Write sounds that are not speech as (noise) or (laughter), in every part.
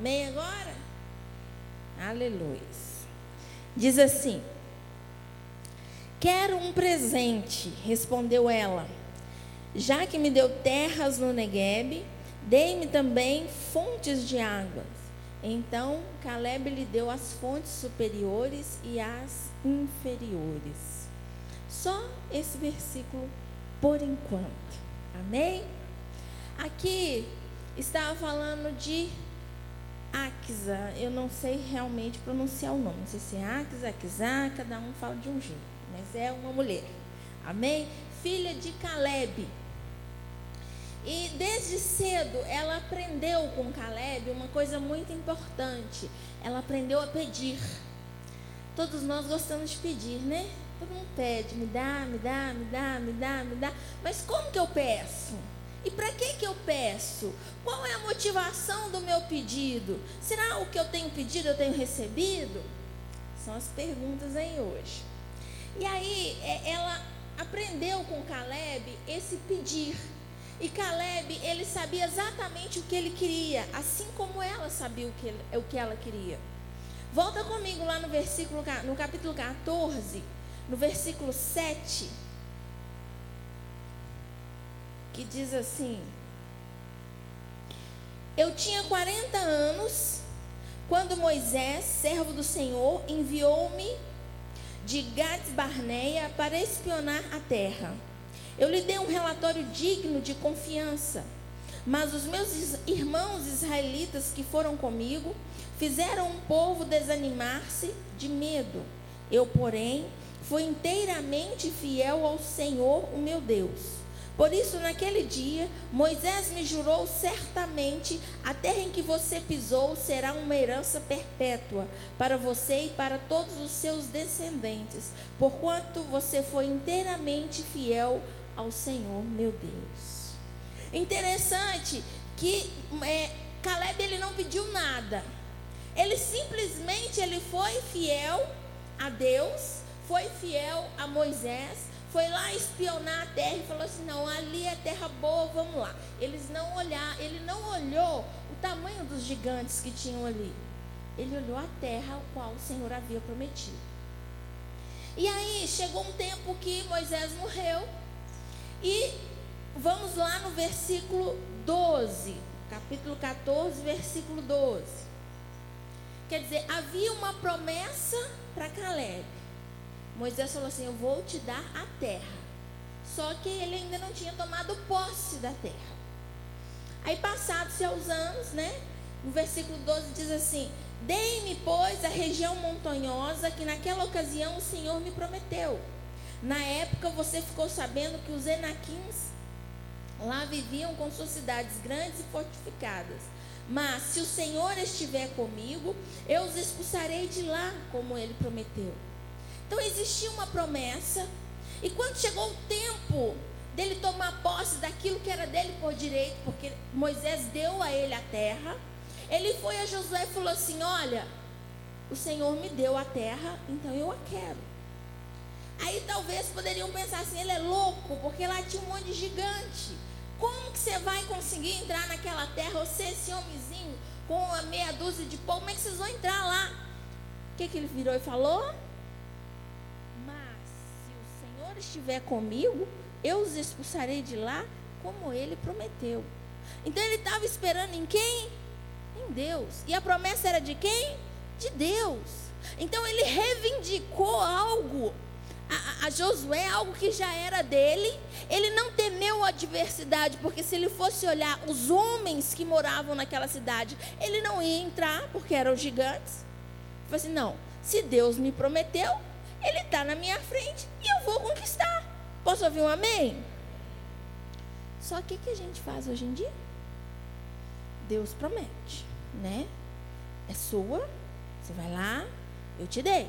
Amém agora? Aleluia. Diz assim: Quero um presente, respondeu ela. Já que me deu terras no Negueb, dei-me também fontes de águas. Então Caleb lhe deu as fontes superiores e as inferiores. Só esse versículo por enquanto. Amém? Aqui estava falando de Axa. Eu não sei realmente pronunciar o nome. Não sei se é Axa, Axá, cada um fala de um jeito. Mas é uma mulher. Amém? Filha de Caleb. E desde cedo ela aprendeu com Caleb uma coisa muito importante. Ela aprendeu a pedir. Todos nós gostamos de pedir, né? Todo mundo pede, me dá, me dá, me dá, me dá, me dá. Mas como que eu peço? E para que que eu peço? Qual é a motivação do meu pedido? Será o que eu tenho pedido eu tenho recebido? São as perguntas aí hoje. E aí é, ela aprendeu com Caleb esse pedir. E Caleb, ele sabia exatamente o que ele queria, assim como ela sabia o que, ele, o que ela queria. Volta comigo lá no versículo, no capítulo 14, no versículo 7, que diz assim: Eu tinha 40 anos quando Moisés, servo do Senhor, enviou-me de Gades Barneia para espionar a terra. Eu lhe dei um relatório digno de confiança. Mas os meus irmãos israelitas que foram comigo fizeram um povo desanimar-se de medo. Eu, porém, fui inteiramente fiel ao Senhor, o meu Deus. Por isso, naquele dia, Moisés me jurou certamente: a terra em que você pisou será uma herança perpétua para você e para todos os seus descendentes, porquanto você foi inteiramente fiel ao Senhor, meu Deus. Interessante que é, Caleb ele não pediu nada. Ele simplesmente ele foi fiel a Deus, foi fiel a Moisés, foi lá espionar a terra e falou assim: "Não, ali é terra boa, vamos lá". Eles não olhar, ele não olhou o tamanho dos gigantes que tinham ali. Ele olhou a terra ao qual o Senhor havia prometido. E aí chegou um tempo que Moisés morreu e vamos lá no versículo 12, capítulo 14, versículo 12. Quer dizer, havia uma promessa para Caleb. Moisés falou assim: Eu vou te dar a terra. Só que ele ainda não tinha tomado posse da terra. Aí, passados-se aos anos, né? O versículo 12 diz assim: Dei-me, pois, a região montanhosa que naquela ocasião o Senhor me prometeu. Na época você ficou sabendo que os Enaquins lá viviam com suas cidades grandes e fortificadas. Mas se o Senhor estiver comigo, eu os expulsarei de lá, como ele prometeu. Então existia uma promessa, e quando chegou o tempo dele tomar posse daquilo que era dele por direito, porque Moisés deu a ele a terra, ele foi a Josué e falou assim: Olha, o Senhor me deu a terra, então eu a quero. Aí talvez poderiam pensar assim, ele é louco, porque lá tinha um monte de gigante. Como que você vai conseguir entrar naquela terra? Você, esse homenzinho, com a meia dúzia de pão, como é que vocês vão entrar lá? O que, que ele virou e falou? Estiver comigo, eu os expulsarei de lá, como ele prometeu. Então ele estava esperando em quem? Em Deus. E a promessa era de quem? De Deus. Então ele reivindicou algo a, a, Josué algo que já era dele. Ele não temeu a adversidade, porque se ele fosse olhar os homens que moravam naquela cidade, ele não ia entrar, porque eram gigantes. Ele falou assim: não, se Deus me prometeu, ele está na minha frente e eu vou conquistar. Posso ouvir um amém? Só que o que a gente faz hoje em dia? Deus promete, né? É sua, você vai lá, eu te dei.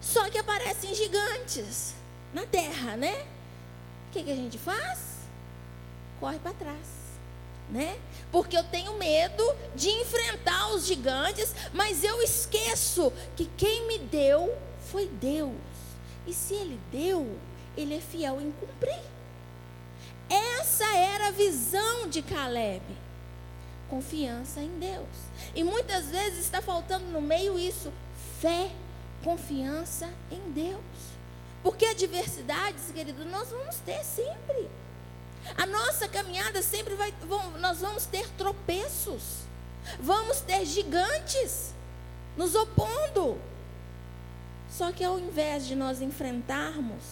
Só que aparecem gigantes na terra, né? O que, que a gente faz? Corre para trás, né? Porque eu tenho medo de enfrentar os gigantes, mas eu esqueço que quem me deu foi Deus. E se Ele deu, Ele é fiel em cumprir. Essa era a visão de Caleb. confiança em Deus. E muitas vezes está faltando no meio isso: fé, confiança em Deus. Porque adversidades, querido, nós vamos ter sempre. A nossa caminhada sempre vai. Nós vamos ter tropeços. Vamos ter gigantes nos opondo. Só que ao invés de nós enfrentarmos,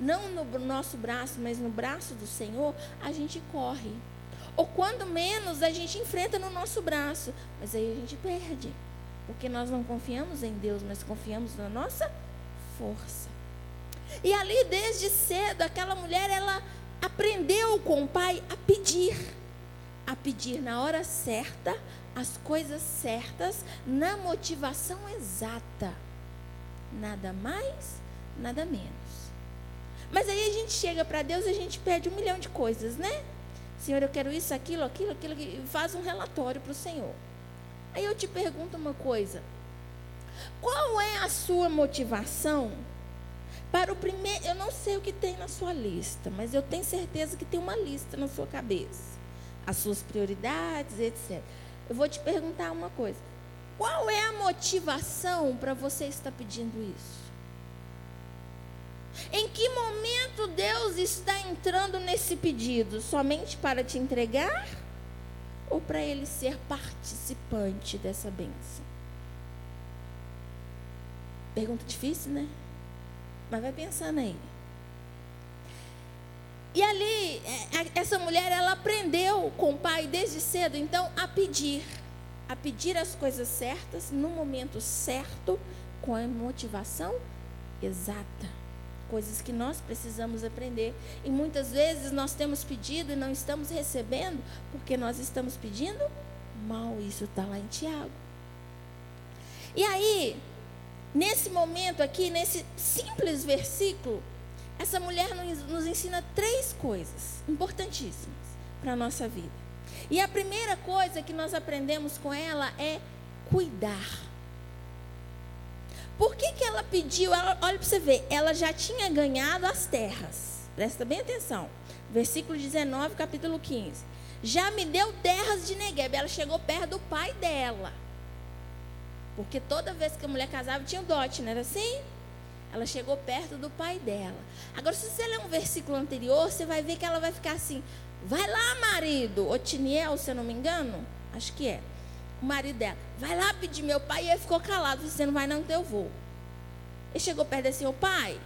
não no nosso braço, mas no braço do Senhor, a gente corre. Ou quando menos a gente enfrenta no nosso braço, mas aí a gente perde. Porque nós não confiamos em Deus, mas confiamos na nossa força. E ali desde cedo, aquela mulher, ela aprendeu com o pai a pedir. A pedir na hora certa, as coisas certas, na motivação exata. Nada mais, nada menos. Mas aí a gente chega para Deus e a gente pede um milhão de coisas, né? Senhor, eu quero isso, aquilo, aquilo, aquilo, e faz um relatório para o Senhor. Aí eu te pergunto uma coisa: qual é a sua motivação para o primeiro? Eu não sei o que tem na sua lista, mas eu tenho certeza que tem uma lista na sua cabeça, as suas prioridades, etc. Eu vou te perguntar uma coisa: qual é a motivação para você estar pedindo isso? Em que momento Deus está entrando nesse pedido? Somente para te entregar? Ou para ele ser participante dessa bênção? Pergunta difícil, né? Mas vai pensando aí. E ali, é, essa mulher, ela aprendeu com o pai desde cedo, então, a pedir. A pedir as coisas certas, no momento certo, com a motivação exata coisas que nós precisamos aprender. E muitas vezes nós temos pedido e não estamos recebendo porque nós estamos pedindo mal. Isso está lá em Tiago. E aí, nesse momento aqui, nesse simples versículo, essa mulher nos ensina três coisas importantíssimas para a nossa vida. E a primeira coisa que nós aprendemos com ela é cuidar. Por que, que ela pediu? Ela, olha para você ver, ela já tinha ganhado as terras. Presta bem atenção. Versículo 19, capítulo 15. Já me deu terras de Negueb. Ela chegou perto do pai dela. Porque toda vez que a mulher casava tinha o dote, não era assim? Ela chegou perto do pai dela. Agora, se você ler um versículo anterior, você vai ver que ela vai ficar assim: Vai lá, marido. Otiniel, se eu não me engano. Acho que é o marido dela, vai lá pedir meu pai. E ele ficou calado, você não vai não, então eu vou. Ele chegou perto assim, o pai,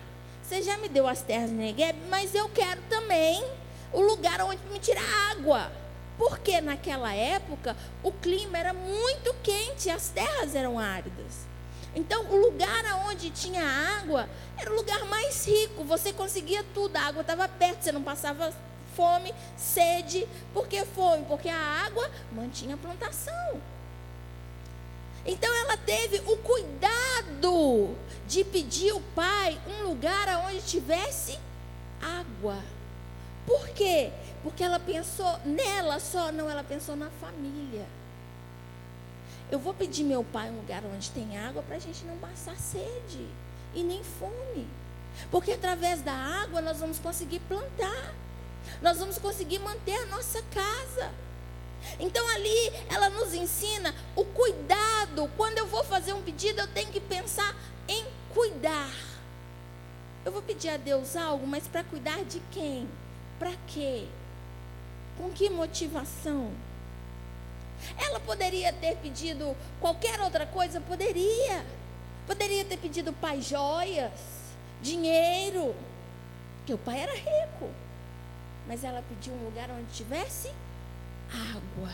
você já me deu as terras de Negev, mas eu quero também o lugar onde me tirar água. Porque naquela época o clima era muito quente, as terras eram áridas. Então, o lugar onde tinha água era o lugar mais rico. Você conseguia tudo, a água estava perto, você não passava fome, sede. Por que fome? Porque a água mantinha a plantação. Então ela teve o cuidado de pedir ao pai um lugar onde tivesse água. Por quê? Porque ela pensou nela só, não, ela pensou na família. Eu vou pedir meu pai um lugar onde tem água para a gente não passar sede e nem fome. Porque através da água nós vamos conseguir plantar. Nós vamos conseguir manter a nossa casa. Então ali ela nos ensina o cuidado. Quando eu vou fazer um pedido, eu tenho que pensar em cuidar. Eu vou pedir a Deus algo, mas para cuidar de quem? Para quê? Com que motivação? Ela poderia ter pedido qualquer outra coisa? Poderia. Poderia ter pedido pai joias, dinheiro, porque o pai era rico. Mas ela pediu um lugar onde tivesse água.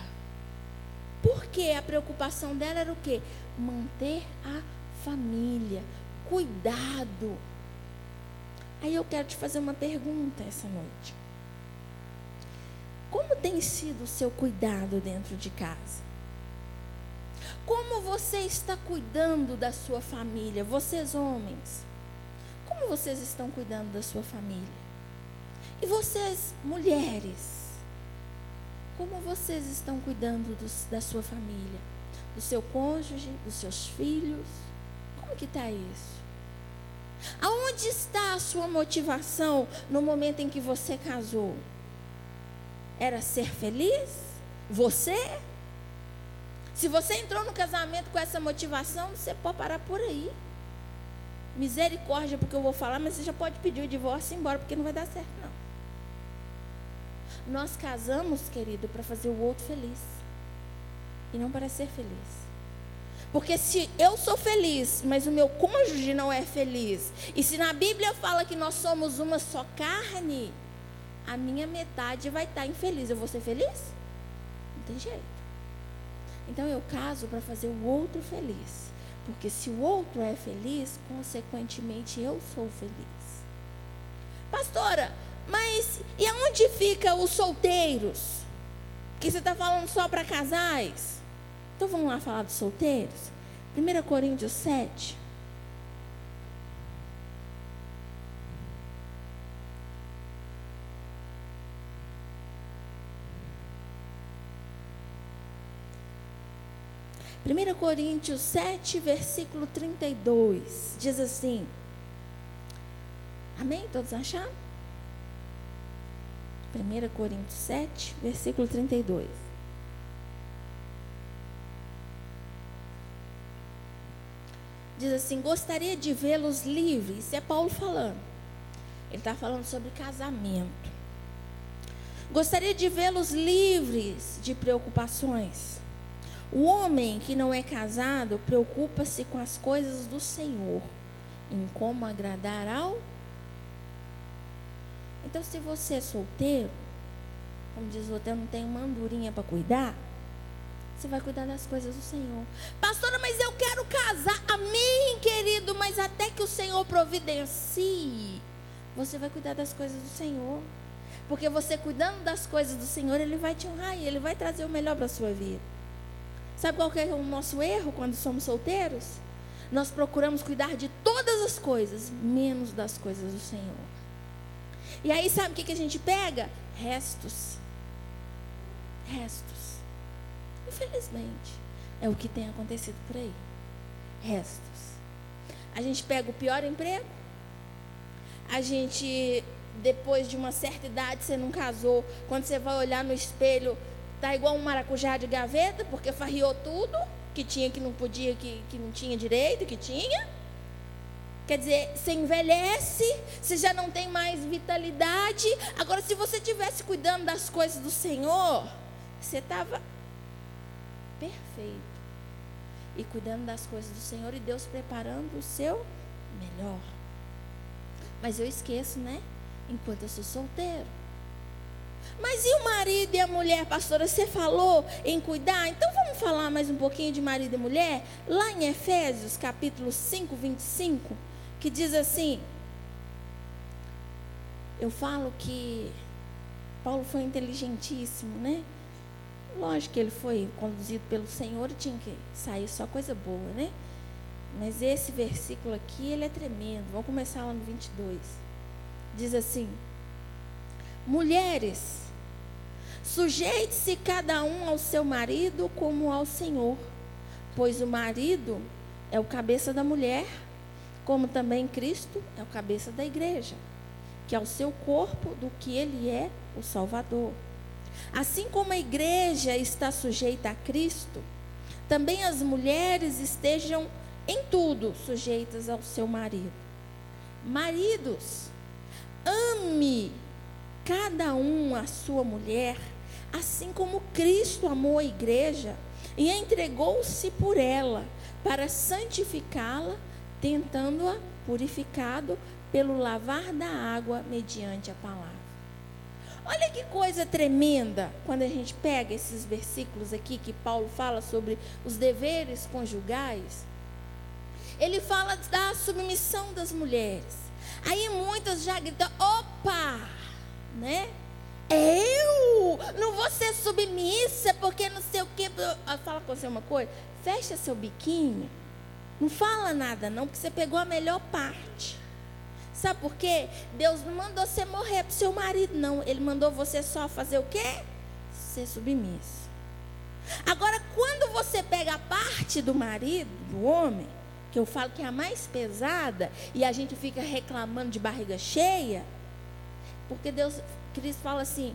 Porque a preocupação dela era o quê? Manter a família, cuidado. Aí eu quero te fazer uma pergunta essa noite. Como tem sido o seu cuidado dentro de casa? Como você está cuidando da sua família? Vocês homens, como vocês estão cuidando da sua família? E vocês, mulheres, como vocês estão cuidando dos, da sua família? Do seu cônjuge, dos seus filhos? Como que está isso? Aonde está a sua motivação no momento em que você casou? Era ser feliz? Você? Se você entrou no casamento com essa motivação, você pode parar por aí. Misericórdia, porque eu vou falar, mas você já pode pedir o divórcio e ir embora, porque não vai dar certo, não. Nós casamos, querido, para fazer o outro feliz. E não para ser feliz. Porque se eu sou feliz, mas o meu cônjuge não é feliz, e se na Bíblia fala que nós somos uma só carne, a minha metade vai estar infeliz. Eu vou ser feliz? Não tem jeito. Então eu caso para fazer o outro feliz. Porque se o outro é feliz, consequentemente eu sou feliz. Pastora, mas e aonde fica os solteiros? Que você está falando só para casais? Então vamos lá falar dos solteiros? 1 Coríntios 7. 1 Coríntios 7, versículo 32, diz assim. Amém? Todos acharam? 1 Coríntios 7, versículo 32. Diz assim: Gostaria de vê-los livres. Isso é Paulo falando. Ele está falando sobre casamento. Gostaria de vê-los livres de preocupações o homem que não é casado preocupa-se com as coisas do Senhor, em como agradar ao. Então, se você é solteiro, como diz o outro, eu não tenho uma andorinha para cuidar, você vai cuidar das coisas do Senhor. Pastora, mas eu quero casar. Amém, querido, mas até que o Senhor providencie, você vai cuidar das coisas do Senhor. Porque você cuidando das coisas do Senhor, Ele vai te honrar e Ele vai trazer o melhor para a sua vida. Sabe qual é o nosso erro quando somos solteiros? Nós procuramos cuidar de todas as coisas, menos das coisas do Senhor. E aí, sabe o que, que a gente pega? Restos. Restos. Infelizmente, é o que tem acontecido por aí. Restos. A gente pega o pior emprego. A gente, depois de uma certa idade, você não casou. Quando você vai olhar no espelho, Está igual um maracujá de gaveta, porque farriou tudo, que tinha, que não podia, que, que não tinha direito, que tinha. Quer dizer, você envelhece, você já não tem mais vitalidade. Agora, se você tivesse cuidando das coisas do Senhor, você estava perfeito. E cuidando das coisas do Senhor e Deus preparando o seu melhor. Mas eu esqueço, né? Enquanto eu sou solteiro. Mas e o marido e a mulher, pastora? Você falou em cuidar? Então vamos falar mais um pouquinho de marido e mulher? Lá em Efésios, capítulo 5, 25, que diz assim: Eu falo que Paulo foi inteligentíssimo, né? Lógico que ele foi conduzido pelo Senhor e tinha que sair só coisa boa, né? Mas esse versículo aqui, ele é tremendo. Vamos começar lá no 22. Diz assim: Mulheres, sujeite-se cada um ao seu marido como ao Senhor, pois o marido é o cabeça da mulher, como também Cristo é o cabeça da igreja, que é o seu corpo do que ele é o Salvador. Assim como a igreja está sujeita a Cristo, também as mulheres estejam em tudo sujeitas ao seu marido. Maridos, ame cada um a sua mulher, assim como Cristo amou a igreja e entregou-se por ela para santificá-la, tentando-a purificado pelo lavar da água mediante a palavra. Olha que coisa tremenda quando a gente pega esses versículos aqui que Paulo fala sobre os deveres conjugais. Ele fala da submissão das mulheres. Aí muitas já gritam: opa! Né? Eu não vou ser submissa porque não sei o que. Ah, fala com você uma coisa. Fecha seu biquinho. Não fala nada não, porque você pegou a melhor parte. Sabe por quê? Deus não mandou você morrer para seu marido, não. Ele mandou você só fazer o quê? Ser submissa. Agora, quando você pega a parte do marido, do homem, que eu falo que é a mais pesada, e a gente fica reclamando de barriga cheia, porque Deus, Cristo fala assim: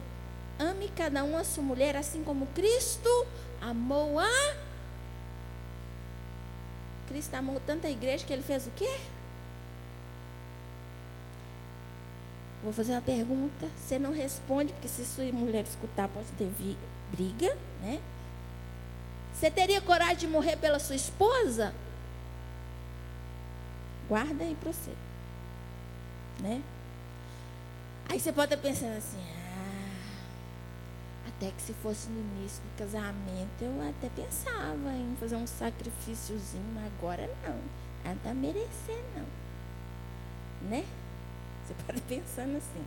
ame cada um a sua mulher, assim como Cristo amou a Cristo amou tanta igreja que ele fez o quê? Vou fazer uma pergunta, você não responde, porque se sua mulher escutar, pode ter briga, né? Você teria coragem de morrer pela sua esposa? Guarda aí para você. Né? Aí você pode estar pensando assim, ah, até que se fosse no início do casamento, eu até pensava em fazer um sacrifíciozinho, mas agora não. Nada a merecer, não. Né? Você (laughs) pode pensando assim.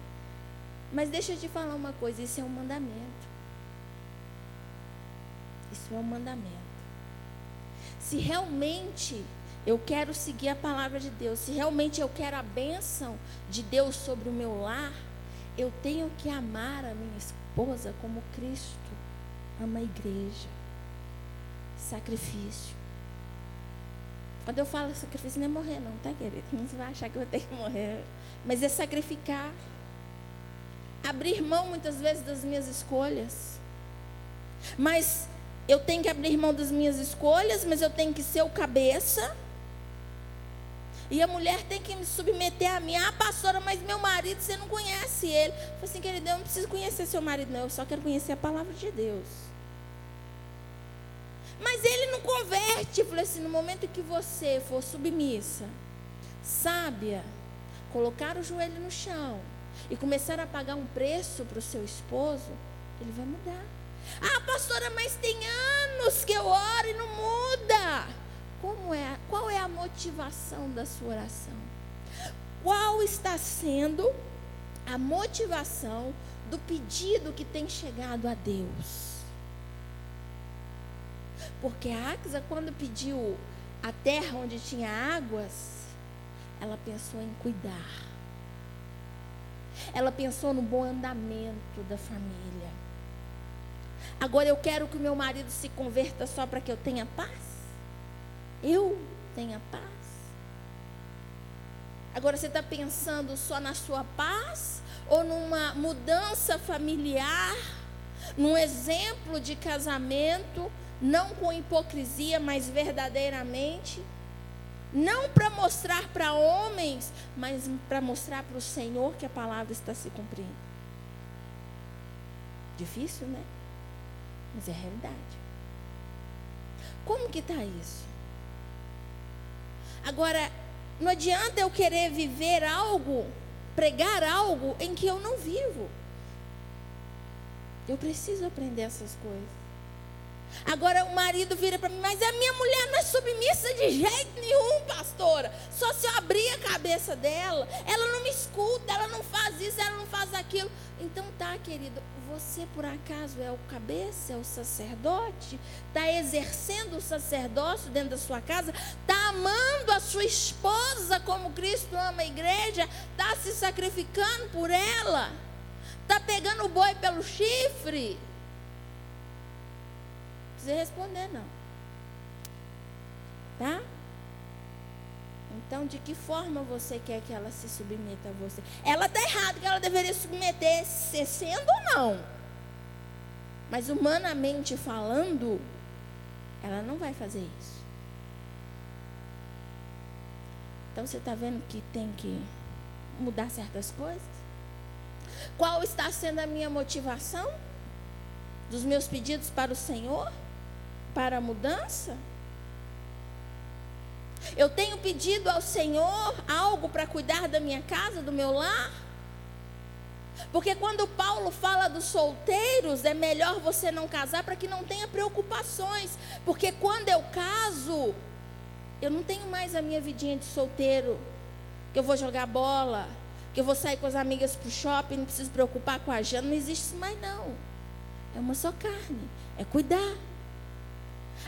Mas deixa eu te falar uma coisa, isso é um mandamento. Isso é um mandamento. Se realmente eu quero seguir a palavra de Deus, se realmente eu quero a bênção de Deus sobre o meu lar, eu tenho que amar a minha esposa como Cristo ama a igreja. Sacrifício. Quando eu falo sacrifício, não é morrer, não, tá, querido? Não vai achar que eu ter que morrer. Mas é sacrificar. Abrir mão, muitas vezes, das minhas escolhas. Mas eu tenho que abrir mão das minhas escolhas, mas eu tenho que ser o cabeça. E a mulher tem que me submeter a mim. Ah, pastora, mas meu marido, você não conhece ele. Eu falei assim, querido, eu não preciso conhecer seu marido, não. Eu só quero conhecer a palavra de Deus. Mas ele não converte. Eu falei assim, no momento que você for submissa, sábia, colocar o joelho no chão e começar a pagar um preço para o seu esposo, ele vai mudar. Ah, pastora, mas tem anos que eu oro e não muda. Como é, qual é a motivação da sua oração? Qual está sendo a motivação do pedido que tem chegado a Deus? Porque a Axa, quando pediu a terra onde tinha águas, ela pensou em cuidar. Ela pensou no bom andamento da família. Agora eu quero que o meu marido se converta só para que eu tenha paz? Eu tenha paz? Agora você está pensando só na sua paz? Ou numa mudança familiar? Num exemplo de casamento? Não com hipocrisia, mas verdadeiramente? Não para mostrar para homens, mas para mostrar para o Senhor que a palavra está se cumprindo. Difícil, né? Mas é realidade. Como que está isso? Agora, não adianta eu querer viver algo, pregar algo em que eu não vivo. Eu preciso aprender essas coisas. Agora o marido vira para mim, mas a minha mulher não é submissa de jeito nenhum, pastora. Só se eu abrir a cabeça dela, ela não me escuta, ela não faz isso, ela não faz aquilo. Então tá, querido, você por acaso é o cabeça, é o sacerdote? Está exercendo o sacerdócio dentro da sua casa? Está amando a sua esposa como Cristo ama a igreja? Está se sacrificando por ela? Está pegando o boi pelo chifre? Precisa responder, não. Tá? Então, de que forma você quer que ela se submeta a você? Ela está errada que ela deveria submeter, se sendo ou não. Mas humanamente falando, ela não vai fazer isso. Então você está vendo que tem que mudar certas coisas? Qual está sendo a minha motivação dos meus pedidos para o Senhor? Para a mudança? Eu tenho pedido ao Senhor algo para cuidar da minha casa, do meu lar? Porque quando Paulo fala dos solteiros, é melhor você não casar para que não tenha preocupações. Porque quando eu caso, eu não tenho mais a minha vidinha de solteiro, que eu vou jogar bola, que eu vou sair com as amigas para o shopping, não preciso preocupar com a Jana, não existe isso mais não. É uma só carne, é cuidar.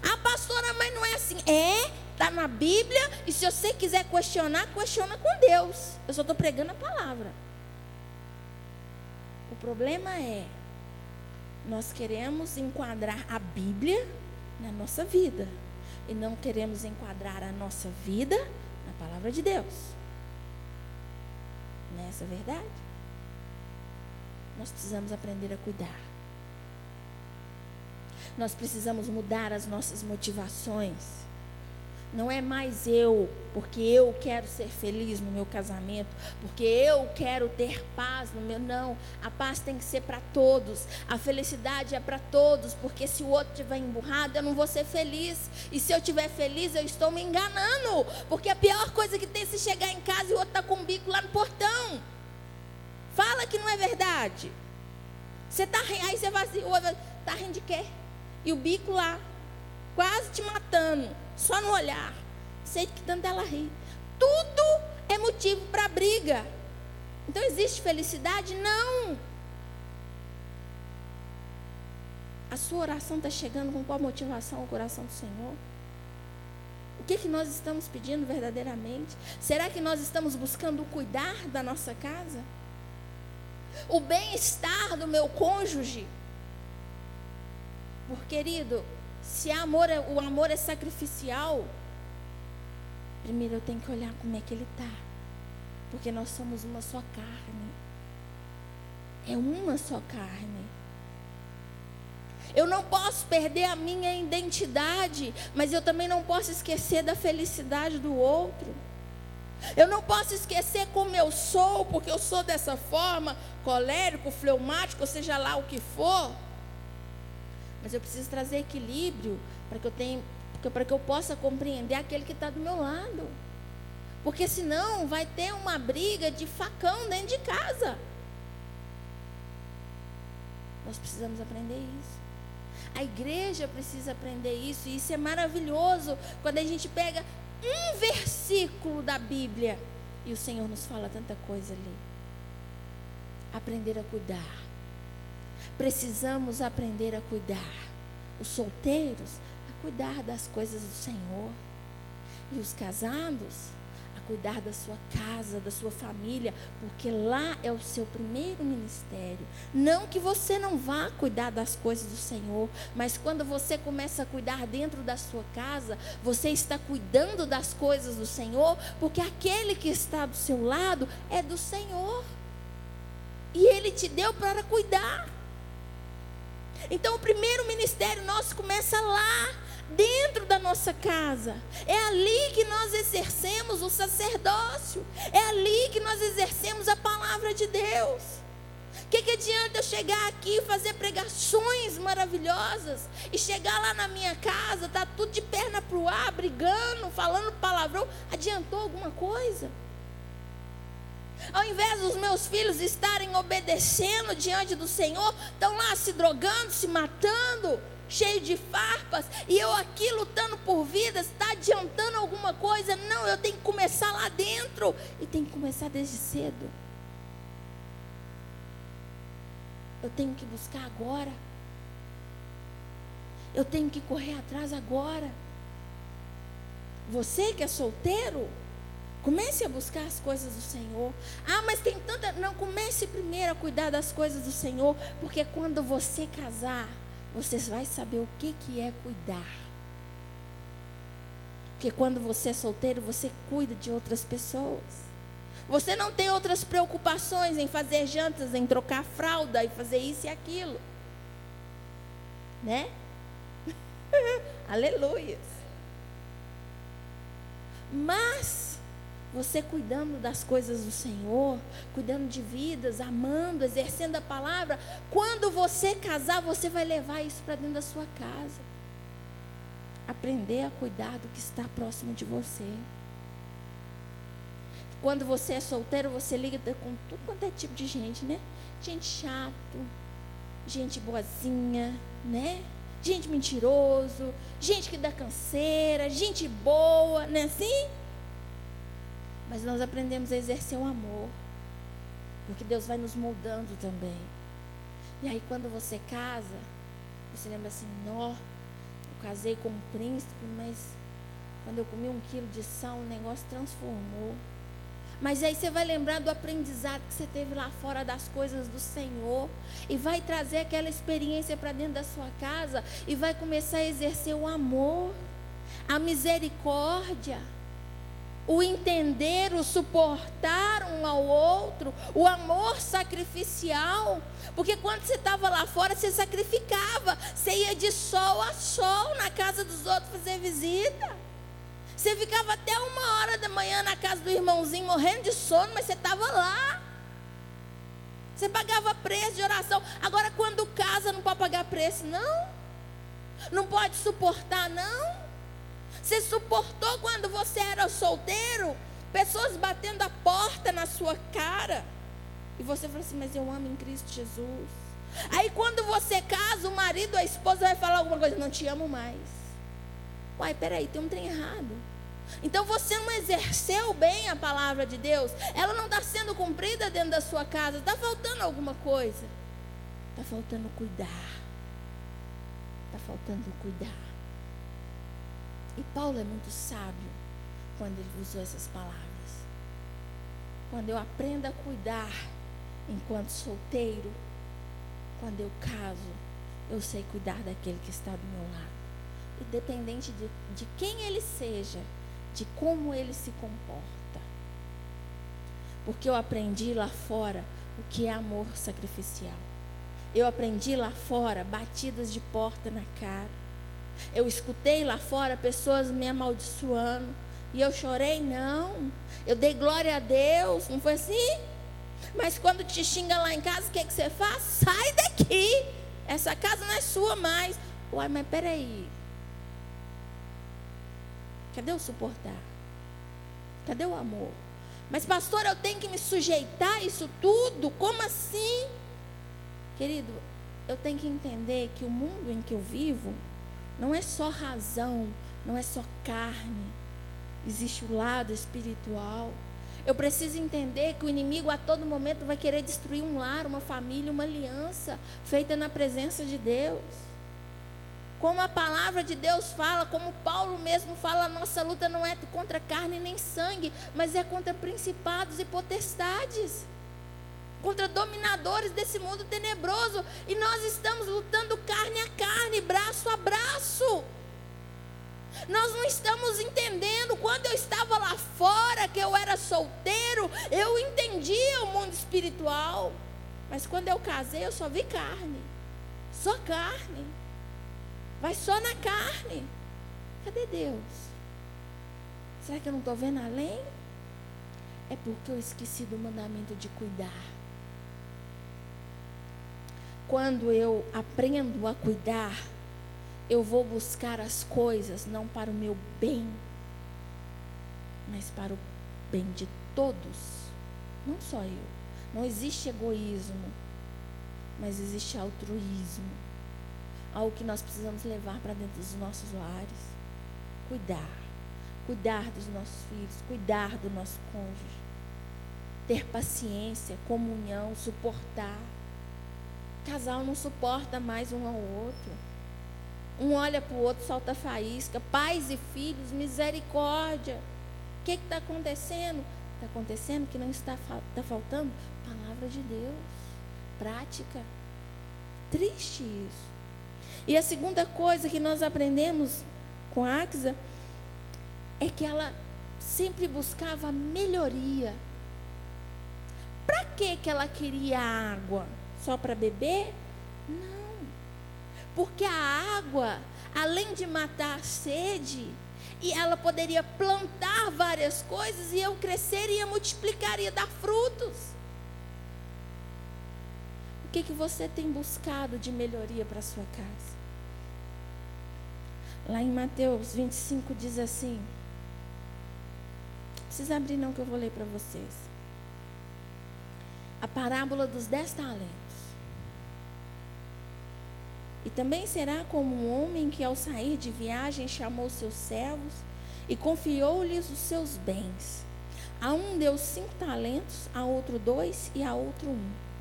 Ah, pastora, mas não é assim. É, está na Bíblia. E se você quiser questionar, questiona com Deus. Eu só estou pregando a palavra. O problema é, nós queremos enquadrar a Bíblia na nossa vida. E não queremos enquadrar a nossa vida na palavra de Deus. Nessa é verdade. Nós precisamos aprender a cuidar. Nós precisamos mudar as nossas motivações. Não é mais eu, porque eu quero ser feliz no meu casamento, porque eu quero ter paz no meu. Não, a paz tem que ser para todos, a felicidade é para todos, porque se o outro estiver emburrado, eu não vou ser feliz. E se eu estiver feliz, eu estou me enganando, porque a pior coisa que tem é se chegar em casa e o outro está com o bico lá no portão. Fala que não é verdade. Você está aí você vai está rindo de quê? E o bico lá, quase te matando. Só no olhar. Sei que tanto ela ri. Tudo é motivo para briga. Então existe felicidade? Não. A sua oração está chegando com qual motivação ao coração do Senhor? O que, que nós estamos pedindo verdadeiramente? Será que nós estamos buscando cuidar da nossa casa? O bem-estar do meu cônjuge? Por querido, se amor é, o amor é sacrificial, primeiro eu tenho que olhar como é que ele está. Porque nós somos uma só carne. É uma só carne. Eu não posso perder a minha identidade, mas eu também não posso esquecer da felicidade do outro. Eu não posso esquecer como eu sou, porque eu sou dessa forma, colérico, fleumático, seja lá o que for. Mas eu preciso trazer equilíbrio para que eu tenha, para que eu possa compreender aquele que está do meu lado. Porque senão vai ter uma briga de facão dentro de casa. Nós precisamos aprender isso. A igreja precisa aprender isso, e isso é maravilhoso quando a gente pega um versículo da Bíblia e o Senhor nos fala tanta coisa ali. Aprender a cuidar precisamos aprender a cuidar. Os solteiros, a cuidar das coisas do Senhor. E os casados, a cuidar da sua casa, da sua família, porque lá é o seu primeiro ministério. Não que você não vá cuidar das coisas do Senhor, mas quando você começa a cuidar dentro da sua casa, você está cuidando das coisas do Senhor, porque aquele que está do seu lado é do Senhor. E ele te deu para cuidar. Então, o primeiro ministério nosso começa lá, dentro da nossa casa. É ali que nós exercemos o sacerdócio. É ali que nós exercemos a palavra de Deus. O que, que adianta eu chegar aqui e fazer pregações maravilhosas e chegar lá na minha casa, tá tudo de perna para o ar, brigando, falando palavrão? Adiantou alguma coisa? Ao invés dos meus filhos estarem obedecendo diante do Senhor, estão lá se drogando, se matando, cheio de farpas, e eu aqui lutando por vidas, está adiantando alguma coisa? Não, eu tenho que começar lá dentro, e tenho que começar desde cedo. Eu tenho que buscar agora. Eu tenho que correr atrás agora. Você que é solteiro, Comece a buscar as coisas do Senhor. Ah, mas tem tanta. Não, comece primeiro a cuidar das coisas do Senhor, porque quando você casar, você vai saber o que, que é cuidar. Porque quando você é solteiro, você cuida de outras pessoas. Você não tem outras preocupações em fazer jantas, em trocar fralda e fazer isso e aquilo. Né? (laughs) Aleluia. Mas você cuidando das coisas do Senhor, cuidando de vidas, amando, exercendo a palavra. Quando você casar, você vai levar isso para dentro da sua casa. Aprender a cuidar do que está próximo de você. Quando você é solteiro, você liga com tudo quanto é tipo de gente, né? Gente chato, gente boazinha, né? Gente mentiroso, gente que dá canseira, gente boa, não é assim? Mas nós aprendemos a exercer o amor. Porque Deus vai nos moldando também. E aí quando você casa, você lembra assim, nó, eu casei com um príncipe, mas quando eu comi um quilo de sal, o negócio transformou. Mas aí você vai lembrar do aprendizado que você teve lá fora das coisas do Senhor. E vai trazer aquela experiência para dentro da sua casa. E vai começar a exercer o amor, a misericórdia o entender, o suportar um ao outro, o amor sacrificial. Porque quando você estava lá fora, você sacrificava. Você ia de sol a sol na casa dos outros fazer visita. Você ficava até uma hora da manhã na casa do irmãozinho morrendo de sono, mas você estava lá. Você pagava preço de oração. Agora, quando casa, não pode pagar preço, não. Não pode suportar, não. Você suportou quando você era solteiro? Pessoas batendo a porta na sua cara. E você fala assim, mas eu amo em Cristo Jesus. Aí quando você casa, o marido a esposa vai falar alguma coisa, não te amo mais. Uai, peraí, tem um trem errado. Então você não exerceu bem a palavra de Deus. Ela não está sendo cumprida dentro da sua casa. Está faltando alguma coisa. Está faltando cuidar. Está faltando cuidar. E Paulo é muito sábio quando ele usou essas palavras. Quando eu aprendo a cuidar enquanto solteiro, quando eu caso, eu sei cuidar daquele que está do meu lado. Independente de, de quem ele seja, de como ele se comporta. Porque eu aprendi lá fora o que é amor sacrificial. Eu aprendi lá fora batidas de porta na cara. Eu escutei lá fora pessoas me amaldiçoando. E eu chorei, não. Eu dei glória a Deus. Não foi assim? Mas quando te xinga lá em casa, o que, é que você faz? Sai daqui. Essa casa não é sua mais. Uai, mas peraí. Cadê o suportar? Cadê o amor? Mas, pastor, eu tenho que me sujeitar a isso tudo? Como assim? Querido, eu tenho que entender que o mundo em que eu vivo não é só razão, não é só carne. Existe o lado espiritual. Eu preciso entender que o inimigo a todo momento vai querer destruir um lar, uma família, uma aliança feita na presença de Deus. Como a palavra de Deus fala, como Paulo mesmo fala, a nossa luta não é contra carne nem sangue, mas é contra principados e potestades, contra dominadores desse mundo tenebroso. E nós estamos lutando carne a carne, braço a braço. Nós não estamos entendendo. Quando eu estava lá fora, que eu era solteiro, eu entendia o mundo espiritual. Mas quando eu casei, eu só vi carne. Só carne. Vai só na carne. Cadê Deus? Será que eu não estou vendo além? É porque eu esqueci do mandamento de cuidar. Quando eu aprendo a cuidar, eu vou buscar as coisas não para o meu bem, mas para o bem de todos, não só eu. Não existe egoísmo, mas existe altruísmo algo que nós precisamos levar para dentro dos nossos lares. Cuidar. Cuidar dos nossos filhos, cuidar do nosso cônjuge. Ter paciência, comunhão, suportar. Casal não suporta mais um ao outro. Um olha para o outro, solta faísca. Pais e filhos, misericórdia. O que está acontecendo? Está acontecendo que não está, está faltando palavra de Deus, prática. Triste isso. E a segunda coisa que nós aprendemos com a Axa é que ela sempre buscava melhoria. Para que que ela queria água? Só para beber? Não. Porque a água, além de matar a sede, e ela poderia plantar várias coisas e eu crescer, ia multiplicar, ia dar frutos que, que você tem buscado de melhoria para sua casa? Lá em Mateus 25 diz assim. Não precisa abrir não que eu vou ler para vocês. A parábola dos dez talentos. E também será como um homem que ao sair de viagem chamou seus servos e confiou-lhes os seus bens. A um deu cinco talentos, a outro dois e a outro um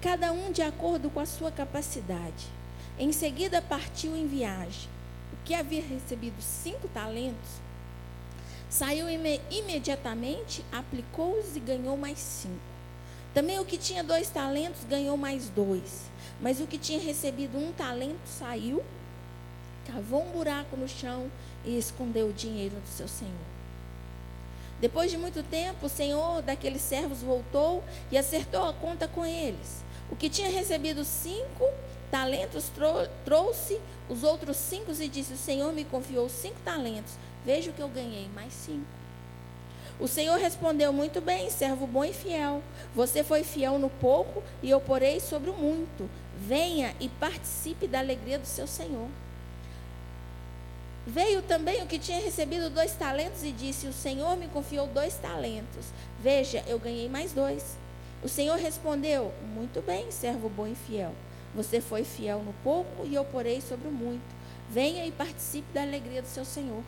cada um de acordo com a sua capacidade. Em seguida partiu em viagem. O que havia recebido cinco talentos, saiu ime imediatamente, aplicou-os e ganhou mais cinco. Também o que tinha dois talentos ganhou mais dois. Mas o que tinha recebido um talento saiu, cavou um buraco no chão e escondeu o dinheiro do seu senhor. Depois de muito tempo, o senhor daqueles servos voltou e acertou a conta com eles. O que tinha recebido cinco talentos trou trouxe os outros cinco e disse: O Senhor me confiou cinco talentos. Veja o que eu ganhei, mais cinco. O Senhor respondeu: Muito bem, servo bom e fiel. Você foi fiel no pouco e eu porei sobre o muito. Venha e participe da alegria do seu Senhor. Veio também o que tinha recebido dois talentos e disse: O Senhor me confiou dois talentos. Veja, eu ganhei mais dois. O Senhor respondeu: Muito bem, servo bom e fiel. Você foi fiel no pouco e eu porei sobre o muito. Venha e participe da alegria do seu Senhor.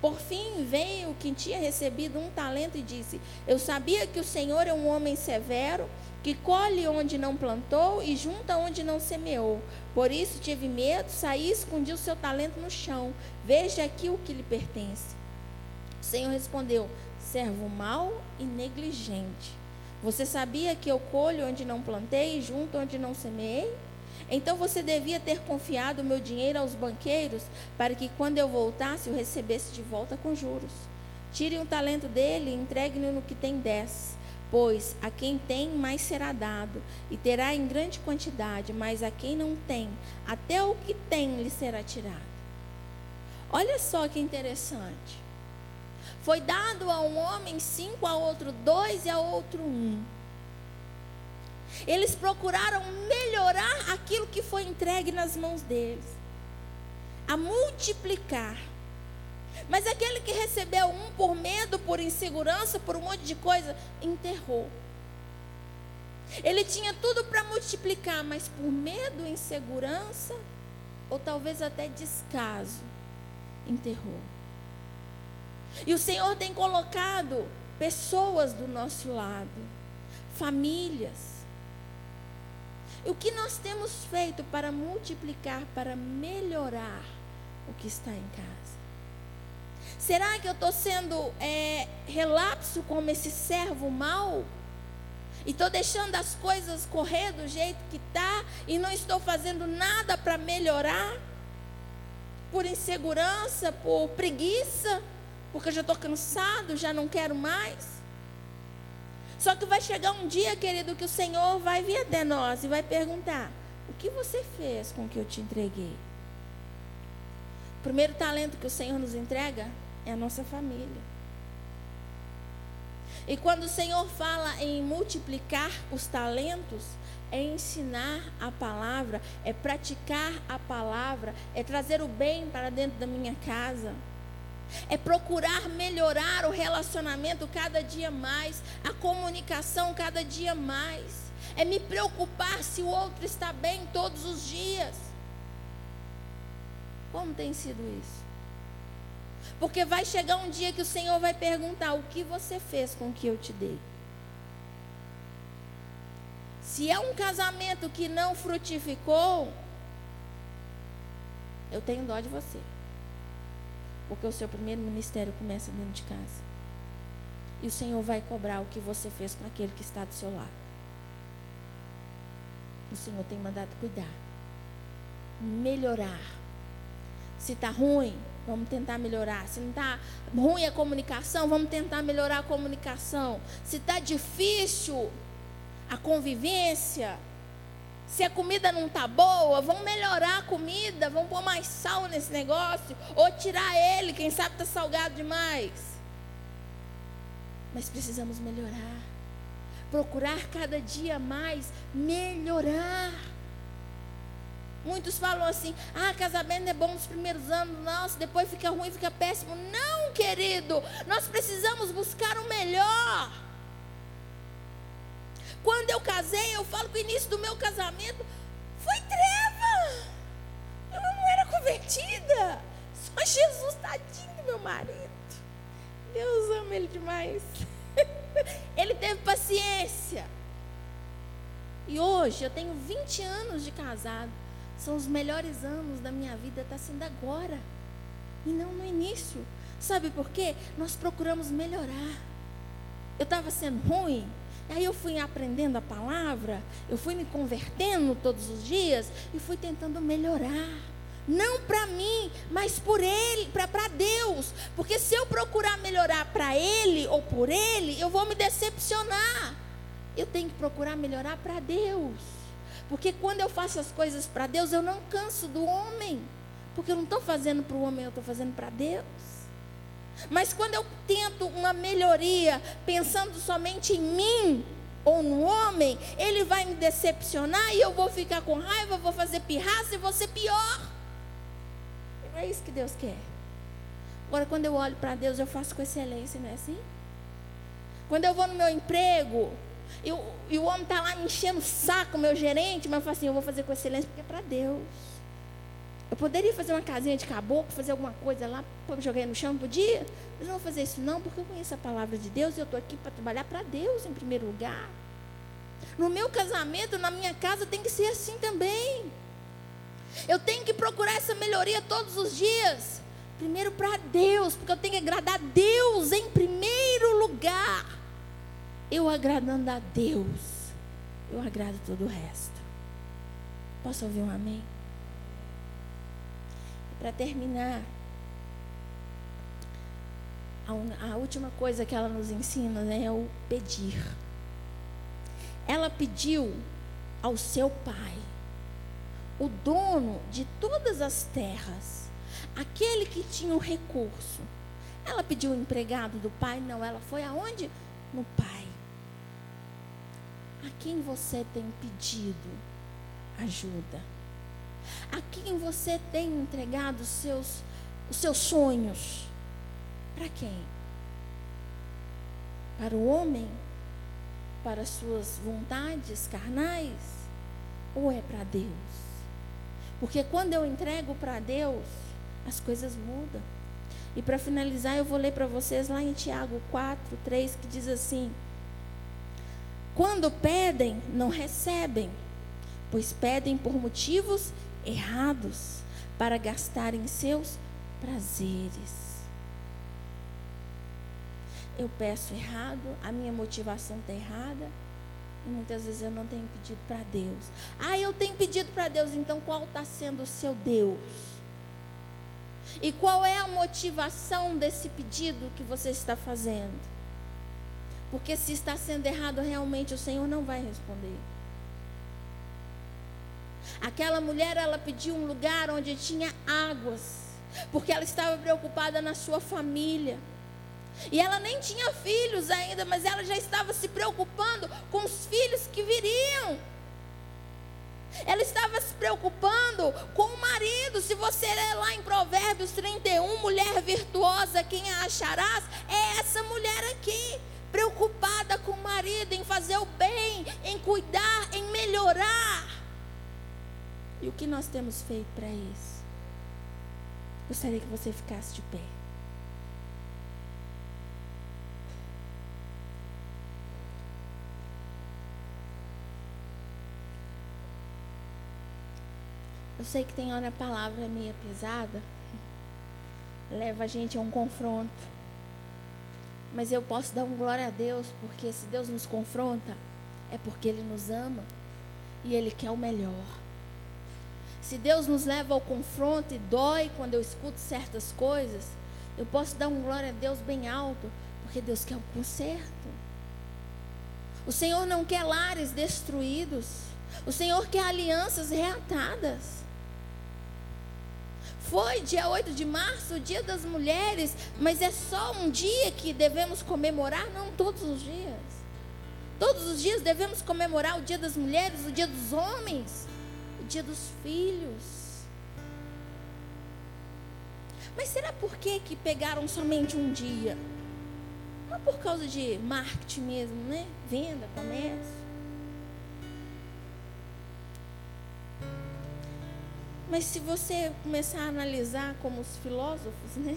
Por fim, veio quem tinha recebido um talento e disse: Eu sabia que o Senhor é um homem severo, que colhe onde não plantou e junta onde não semeou. Por isso tive medo, saí e escondi o seu talento no chão. Veja aqui o que lhe pertence. O Senhor respondeu: Servo mau e negligente. Você sabia que eu colho onde não plantei e junto onde não semeei? Então você devia ter confiado o meu dinheiro aos banqueiros, para que quando eu voltasse, o recebesse de volta com juros. Tire um talento dele e entregue-lhe no que tem dez. Pois a quem tem, mais será dado, e terá em grande quantidade, mas a quem não tem, até o que tem lhe será tirado. Olha só que interessante. Foi dado a um homem cinco, a outro dois e a outro um. Eles procuraram melhorar aquilo que foi entregue nas mãos deles, a multiplicar. Mas aquele que recebeu um por medo, por insegurança, por um monte de coisa, enterrou. Ele tinha tudo para multiplicar, mas por medo, insegurança, ou talvez até descaso, enterrou. E o Senhor tem colocado pessoas do nosso lado, famílias, o que nós temos feito para multiplicar, para melhorar o que está em casa? Será que eu estou sendo é, relapso como esse servo mau? E estou deixando as coisas correr do jeito que está e não estou fazendo nada para melhorar? Por insegurança, por preguiça, porque já estou cansado, já não quero mais? Só que vai chegar um dia, querido, que o Senhor vai vir até nós e vai perguntar: O que você fez com o que eu te entreguei? O primeiro talento que o Senhor nos entrega é a nossa família. E quando o Senhor fala em multiplicar os talentos, é ensinar a palavra, é praticar a palavra, é trazer o bem para dentro da minha casa é procurar melhorar o relacionamento cada dia mais, a comunicação cada dia mais, é me preocupar se o outro está bem todos os dias. Como tem sido isso? Porque vai chegar um dia que o Senhor vai perguntar: o que você fez com o que eu te dei? Se é um casamento que não frutificou, eu tenho dó de você. Porque o seu primeiro ministério começa dentro de casa. E o Senhor vai cobrar o que você fez com aquele que está do seu lado. O Senhor tem mandado cuidar. Melhorar. Se está ruim, vamos tentar melhorar. Se não está ruim a comunicação, vamos tentar melhorar a comunicação. Se está difícil a convivência, se a comida não está boa, vamos melhorar a comida, vamos pôr mais sal nesse negócio, ou tirar ele, quem sabe está salgado demais. Mas precisamos melhorar, procurar cada dia mais melhorar. Muitos falam assim: ah, casamento é bom nos primeiros anos, nossa, depois fica ruim, fica péssimo. Não, querido, nós precisamos buscar o melhor. Quando eu casei, eu falo que o início do meu casamento foi treva. Eu não era convertida. Só Jesus, tadinho do meu marido. Deus ama ele demais. (laughs) ele teve paciência. E hoje eu tenho 20 anos de casado. São os melhores anos da minha vida, está sendo agora. E não no início. Sabe por quê? Nós procuramos melhorar. Eu estava sendo ruim, Aí eu fui aprendendo a palavra, eu fui me convertendo todos os dias e fui tentando melhorar. Não para mim, mas por ele, para Deus. Porque se eu procurar melhorar para ele ou por ele, eu vou me decepcionar. Eu tenho que procurar melhorar para Deus. Porque quando eu faço as coisas para Deus, eu não canso do homem. Porque eu não estou fazendo para o homem, eu estou fazendo para Deus. Mas quando eu tento uma melhoria pensando somente em mim ou no homem, ele vai me decepcionar e eu vou ficar com raiva, vou fazer pirraça e vou ser pior. É isso que Deus quer. Agora, quando eu olho para Deus, eu faço com excelência, não é assim? Quando eu vou no meu emprego, eu, e o homem está lá enchendo o saco, meu gerente, mas eu falo assim, eu vou fazer com excelência porque é para Deus. Eu poderia fazer uma casinha de caboclo, fazer alguma coisa lá, jogar no chão, podia? Mas não vou fazer isso não, porque eu conheço a palavra de Deus e eu estou aqui para trabalhar para Deus em primeiro lugar. No meu casamento, na minha casa, tem que ser assim também. Eu tenho que procurar essa melhoria todos os dias. Primeiro para Deus, porque eu tenho que agradar a Deus em primeiro lugar. Eu agradando a Deus, eu agrado todo o resto. Posso ouvir um amém? Para terminar, a, última coisa que ela nos ensina né, é o pedir. Ela pediu ao seu pai, o dono de todas as terras, aquele que tinha o recurso. Ela pediu o empregado do pai? Não, ela foi aonde? No pai. A quem você tem pedido ajuda? A quem você tem entregado os seus, os seus sonhos? Para quem? Para o homem? Para as suas vontades carnais? Ou é para Deus? Porque quando eu entrego para Deus, as coisas mudam. E para finalizar, eu vou ler para vocês lá em Tiago 4, 3, que diz assim: Quando pedem, não recebem, pois pedem por motivos errados, para gastarem seus prazeres. Eu peço errado, a minha motivação está errada, e muitas vezes eu não tenho pedido para Deus. Ah, eu tenho pedido para Deus, então qual está sendo o seu Deus? E qual é a motivação desse pedido que você está fazendo? Porque se está sendo errado, realmente o Senhor não vai responder. Aquela mulher, ela pediu um lugar onde tinha águas, porque ela estava preocupada na sua família. E ela nem tinha filhos ainda, mas ela já estava se preocupando com os filhos que viriam. Ela estava se preocupando com o marido. Se você ler lá em Provérbios 31, mulher virtuosa, quem a acharás? É essa mulher aqui, preocupada com o marido, em fazer o bem, em cuidar, em melhorar. E o que nós temos feito para isso? Gostaria que você ficasse de pé. Eu sei que tem hora a palavra é meio pesada, leva a gente a um confronto. Mas eu posso dar um glória a Deus, porque se Deus nos confronta, é porque Ele nos ama e Ele quer o melhor. Se Deus nos leva ao confronto e dói quando eu escuto certas coisas, eu posso dar um glória a Deus bem alto, porque Deus quer o conserto. O Senhor não quer lares destruídos. O Senhor quer alianças reatadas. Foi dia 8 de março, o dia das mulheres, mas é só um dia que devemos comemorar? Não todos os dias. Todos os dias devemos comemorar o dia das mulheres, o dia dos homens, dia dos filhos. Mas será por que, que pegaram somente um dia? Não por causa de marketing mesmo, né? Venda, comércio. Mas se você começar a analisar como os filósofos, né?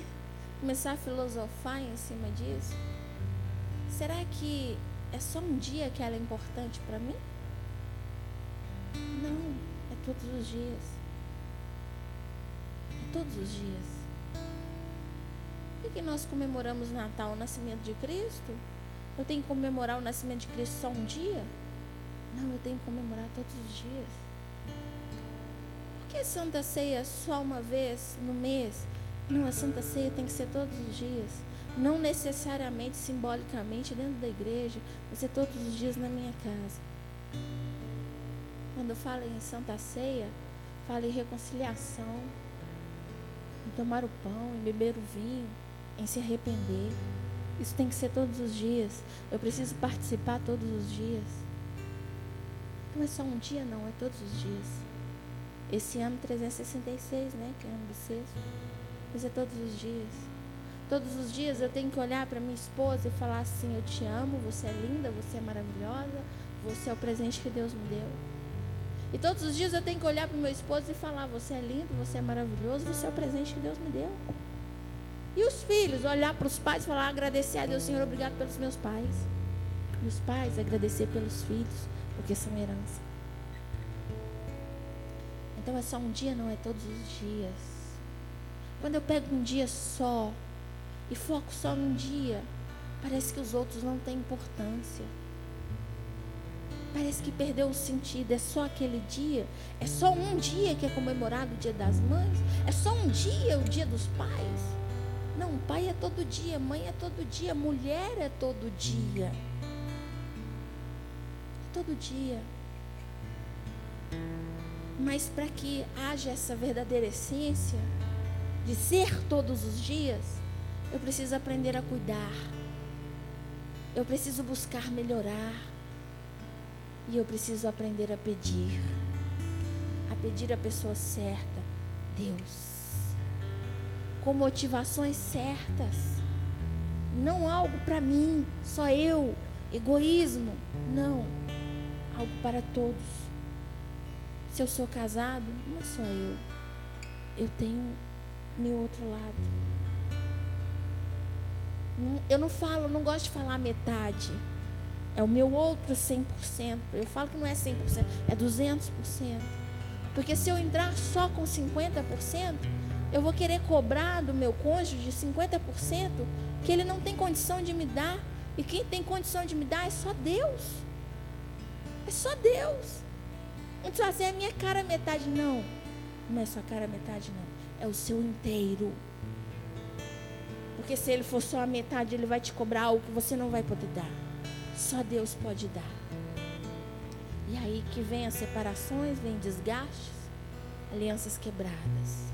Começar a filosofar em cima disso, será que é só um dia que ela é importante para mim? Não, todos os dias. É todos os dias. Por que nós comemoramos Natal, o nascimento de Cristo? Eu tenho que comemorar o nascimento de Cristo só um dia? Não, eu tenho que comemorar todos os dias que Santa Ceia só uma vez no mês? Não, a Santa Ceia tem que ser todos os dias. Não necessariamente, simbolicamente, dentro da igreja, vai ser todos os dias na minha casa. Quando eu falo em Santa Ceia, falo em reconciliação, em tomar o pão, em beber o vinho. em se arrepender. Isso tem que ser todos os dias. Eu preciso participar todos os dias. Não é só um dia, não, é todos os dias. Esse ano 366, né? Que é ano bissexto. Mas é todos os dias. Todos os dias eu tenho que olhar para minha esposa e falar assim: Eu te amo, você é linda, você é maravilhosa, você é o presente que Deus me deu. E todos os dias eu tenho que olhar para o meu esposo e falar: Você é lindo, você é maravilhoso, você é o presente que Deus me deu. E os filhos, olhar para os pais e falar: Agradecer a Deus, Senhor, obrigado pelos meus pais. E os pais, agradecer pelos filhos, porque são herança. Então é só um dia, não é todos os dias. Quando eu pego um dia só e foco só num dia, parece que os outros não têm importância. Parece que perdeu o sentido. É só aquele dia. É só um dia que é comemorado o dia das mães. É só um dia o dia dos pais. Não, pai é todo dia, mãe é todo dia, mulher é todo dia. É todo dia. Mas para que haja essa verdadeira essência de ser todos os dias, eu preciso aprender a cuidar. Eu preciso buscar melhorar. E eu preciso aprender a pedir. A pedir a pessoa certa, Deus. Com motivações certas. Não algo para mim, só eu, egoísmo. Não. Algo para todos. Se eu sou casado, não é só eu. Eu tenho meu outro lado. Eu não falo, não gosto de falar metade. É o meu outro 100%. Eu falo que não é 100%, é 200%. Porque se eu entrar só com 50%, eu vou querer cobrar do meu cônjuge 50% que ele não tem condição de me dar. E quem tem condição de me dar é só Deus. É só Deus. Muitos falam assim, é minha cara metade. Não, não é sua cara metade, não. É o seu inteiro. Porque se ele for só a metade, ele vai te cobrar algo que você não vai poder dar. Só Deus pode dar. E aí que vem as separações, vem desgastes, alianças quebradas.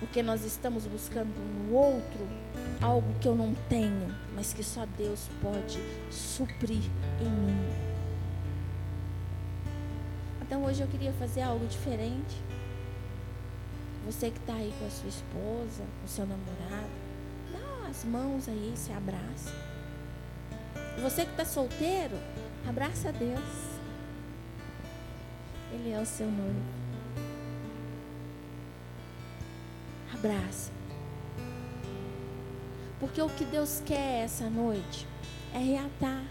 Porque nós estamos buscando no outro algo que eu não tenho, mas que só Deus pode suprir em mim. Então hoje eu queria fazer algo diferente. Você que está aí com a sua esposa, com o seu namorado, dá as mãos aí, se abraça. Você que está solteiro, abraça a Deus. Ele é o seu noivo. Abraça. Porque o que Deus quer essa noite é reatar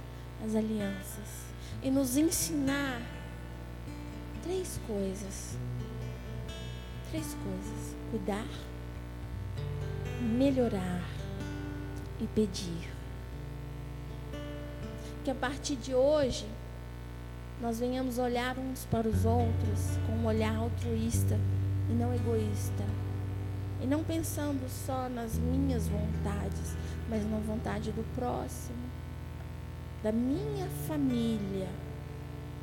as alianças e nos ensinar três coisas. Três coisas: cuidar, melhorar e pedir que a partir de hoje nós venhamos olhar uns para os outros com um olhar altruísta e não egoísta. E não pensando só nas minhas vontades, mas na vontade do próximo, da minha família.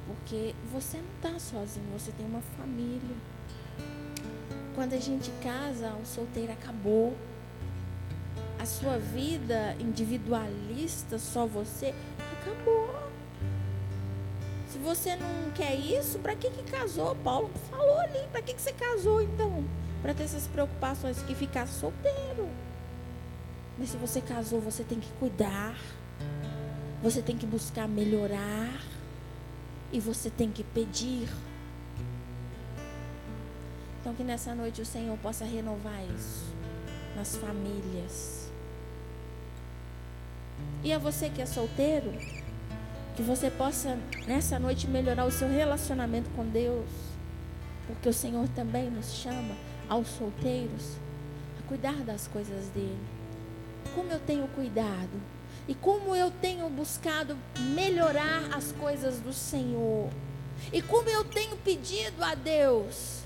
Porque você não está sozinho, você tem uma família. Quando a gente casa, o solteiro acabou. A sua vida individualista, só você, Acabou. Se você não quer isso, para que, que casou? Paulo falou ali, para que, que você casou então? Para ter essas preocupações que ficar solteiro. Mas se você casou, você tem que cuidar. Você tem que buscar melhorar. E você tem que pedir. Então que nessa noite o Senhor possa renovar isso nas famílias e a você que é solteiro, que você possa nessa noite melhorar o seu relacionamento com Deus, porque o Senhor também nos chama aos solteiros a cuidar das coisas dele. Como eu tenho cuidado e como eu tenho buscado melhorar as coisas do Senhor. E como eu tenho pedido a Deus.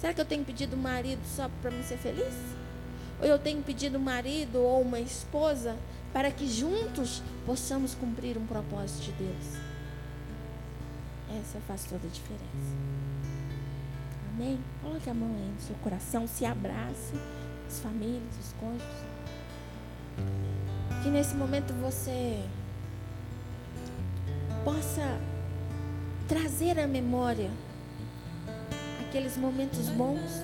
Será que eu tenho pedido marido só para me ser feliz? ou eu tenho pedido marido ou uma esposa para que juntos possamos cumprir um propósito de Deus. Essa faz toda a diferença. Amém? Coloque a mão aí no seu coração, se abrace as famílias, os cônjuges. Que nesse momento você possa trazer à memória aqueles momentos bons.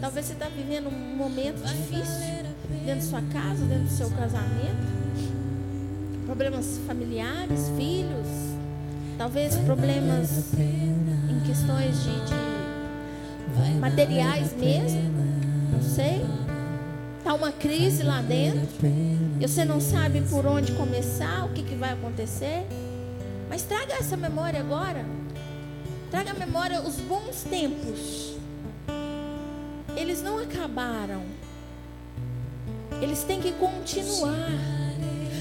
Talvez você está vivendo um momento difícil dentro de sua casa, dentro do seu casamento. Problemas familiares, filhos. Talvez problemas em questões de, de materiais mesmo. Não sei. Está uma crise lá dentro. E você não sabe por onde começar, o que, que vai acontecer. Mas traga essa memória agora. Traga à memória os bons tempos. Eles não acabaram. Eles têm que continuar.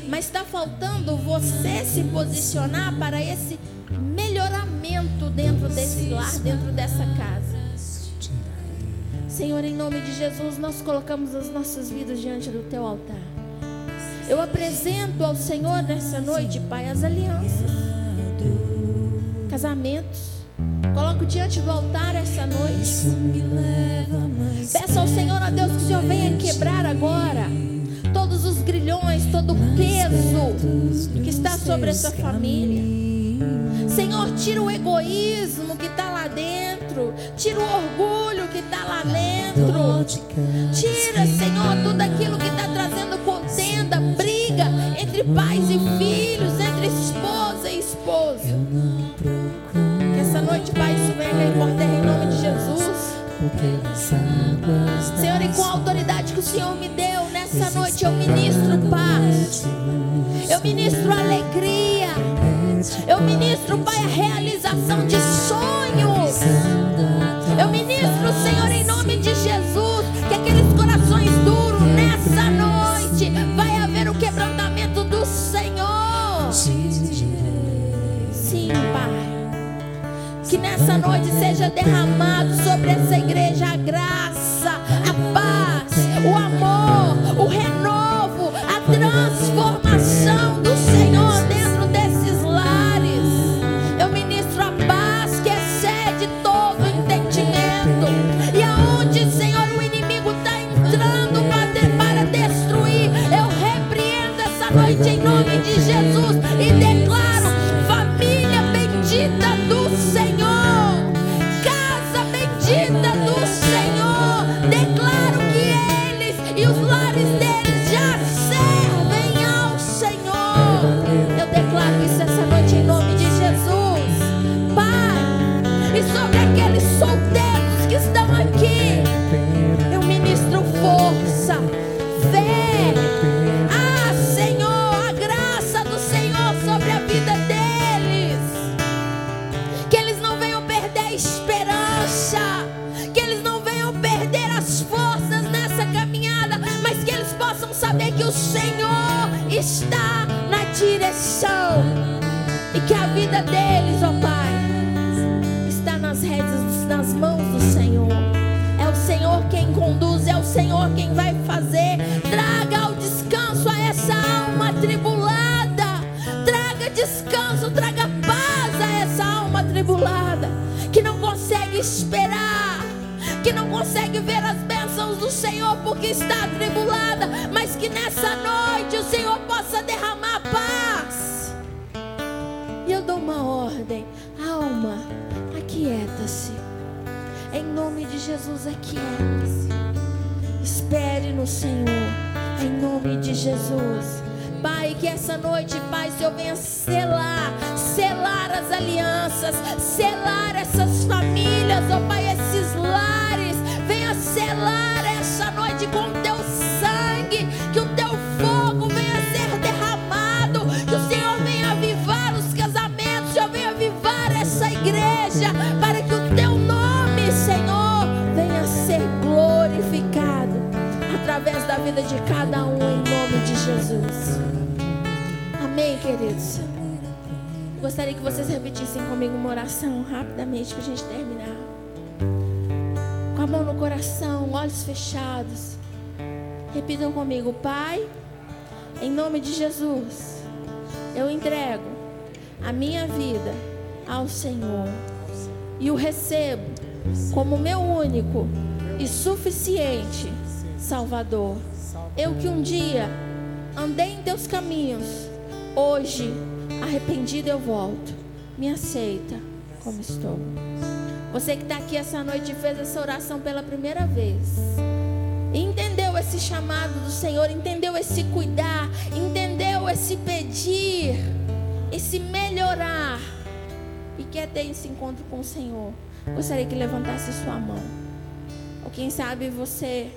Mas está faltando você se posicionar para esse melhoramento dentro desse lar, dentro dessa casa. Senhor, em nome de Jesus, nós colocamos as nossas vidas diante do teu altar. Eu apresento ao Senhor nessa noite, Pai, as alianças, casamentos. Coloco diante do altar essa noite. Peça ao Senhor, a Deus, que o Senhor venha quebrar agora todos os grilhões, todo o peso que está sobre essa família. Senhor, tira o egoísmo que está lá dentro, tira o orgulho que está lá dentro, tira, Senhor, tudo aquilo que está trazendo contenda, briga entre pais e filhos, entre esposa e esposo. Noite, Pai, isso venha cair por terra em nome de Jesus. Senhor, e com a autoridade que o Senhor me deu nessa noite, eu ministro paz, eu ministro alegria, eu ministro, Pai, a realização de sonhos. Eu ministro, Senhor, descanso, traga paz a essa alma atribulada que não consegue esperar, que não consegue ver as bênçãos do Senhor porque está atribulada, mas que nessa noite o Senhor possa derramar paz. E eu dou uma ordem, alma, aquieta-se. Em nome de Jesus, aquieta-se. Espere no Senhor, em nome de Jesus. Pai, que essa noite, Pai, Senhor venha selar, selar as alianças, selar essas famílias, ó Pai, esses lares. Venha selar essa noite com o teu sangue, que o teu fogo venha ser derramado, que o Senhor venha avivar os casamentos, Senhor venha avivar essa igreja, para que o teu nome, Senhor, venha ser glorificado através da vida de cada um, de Jesus. Amém, queridos. Gostaria que vocês repetissem comigo uma oração rapidamente para a gente terminar. Com a mão no coração, olhos fechados. Repitam comigo, Pai, em nome de Jesus, eu entrego a minha vida ao Senhor e o recebo como meu único e suficiente Salvador. Eu que um dia andei em teus caminhos, hoje, arrependido eu volto. Me aceita como estou. Você que está aqui essa noite e fez essa oração pela primeira vez. Entendeu esse chamado do Senhor, entendeu esse cuidar, entendeu esse pedir, esse melhorar e quer ter esse encontro com o Senhor. Gostaria que levantasse sua mão. Ou quem sabe você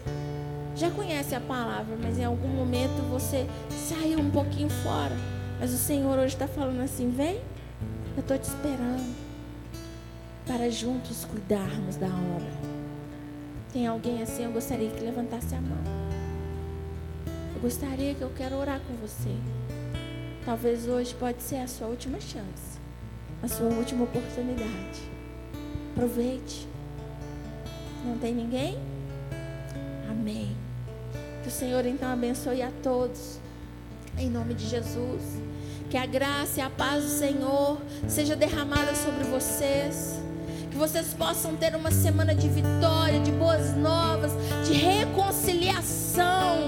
já conhece a palavra, mas em algum momento você saiu um pouquinho fora. Mas o Senhor hoje está falando assim: vem, eu estou te esperando para juntos cuidarmos da obra. Tem alguém assim? Eu gostaria que levantasse a mão. Eu gostaria que eu quero orar com você. Talvez hoje pode ser a sua última chance, a sua última oportunidade. Aproveite. Não tem ninguém? Amém. Que o Senhor então abençoe a todos. Em nome de Jesus. Que a graça e a paz do Senhor seja derramada sobre vocês. Que vocês possam ter uma semana de vitória, de boas novas, de reconciliação.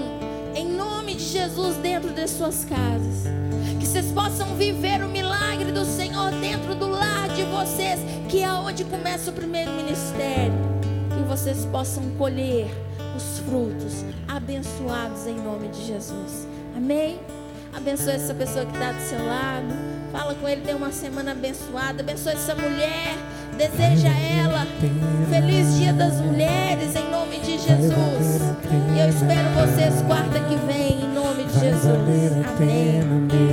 Em nome de Jesus dentro de suas casas. Que vocês possam viver o milagre do Senhor dentro do lar de vocês, que é onde começa o primeiro ministério. Que vocês possam colher os frutos abençoados em nome de Jesus. Amém? Abençoe essa pessoa que está do seu lado. Fala com ele, tem uma semana abençoada. Abençoe essa mulher. Deseja ela. Feliz Dia das Mulheres em nome de Jesus. E eu espero vocês quarta que vem em nome de Jesus. Amém.